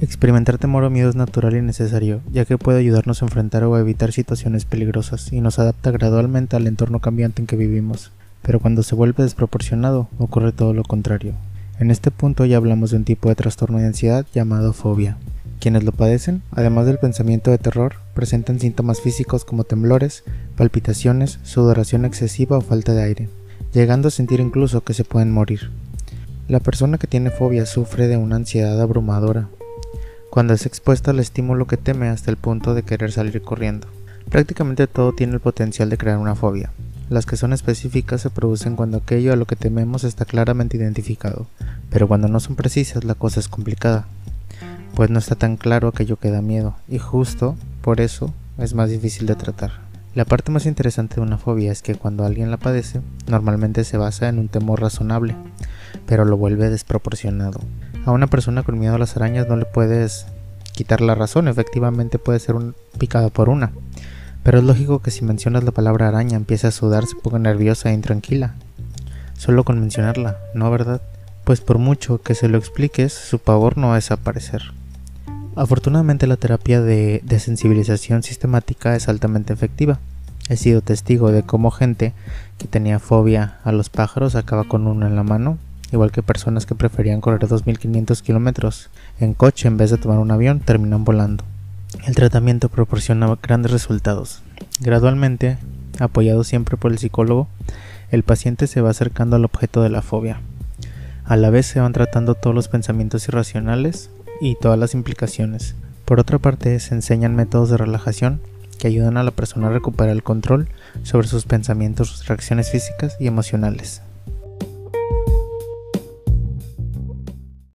Experimentar temor o miedo es natural y necesario, ya que puede ayudarnos a enfrentar o a evitar situaciones peligrosas y nos adapta gradualmente al entorno cambiante en que vivimos. Pero cuando se vuelve desproporcionado, ocurre todo lo contrario. En este punto ya hablamos de un tipo de trastorno de ansiedad llamado fobia. Quienes lo padecen, además del pensamiento de terror, presentan síntomas físicos como temblores, palpitaciones, sudoración excesiva o falta de aire, llegando a sentir incluso que se pueden morir. La persona que tiene fobia sufre de una ansiedad abrumadora, cuando es expuesta al estímulo que teme hasta el punto de querer salir corriendo. Prácticamente todo tiene el potencial de crear una fobia. Las que son específicas se producen cuando aquello a lo que tememos está claramente identificado, pero cuando no son precisas la cosa es complicada, pues no está tan claro aquello que da miedo, y justo por eso es más difícil de tratar. La parte más interesante de una fobia es que cuando alguien la padece, normalmente se basa en un temor razonable, pero lo vuelve desproporcionado. A una persona con miedo a las arañas no le puedes quitar la razón, efectivamente puede ser un picado por una. Pero es lógico que si mencionas la palabra araña empiece a sudar, se ponga nerviosa e intranquila. Solo con mencionarla, ¿no verdad? Pues por mucho que se lo expliques, su pavor no va a desaparecer. Afortunadamente la terapia de desensibilización sistemática es altamente efectiva. He sido testigo de cómo gente que tenía fobia a los pájaros acaba con uno en la mano, igual que personas que preferían correr 2.500 kilómetros en coche en vez de tomar un avión terminan volando. El tratamiento proporciona grandes resultados. Gradualmente, apoyado siempre por el psicólogo, el paciente se va acercando al objeto de la fobia. A la vez se van tratando todos los pensamientos irracionales y todas las implicaciones. Por otra parte, se enseñan métodos de relajación que ayudan a la persona a recuperar el control sobre sus pensamientos, sus reacciones físicas y emocionales.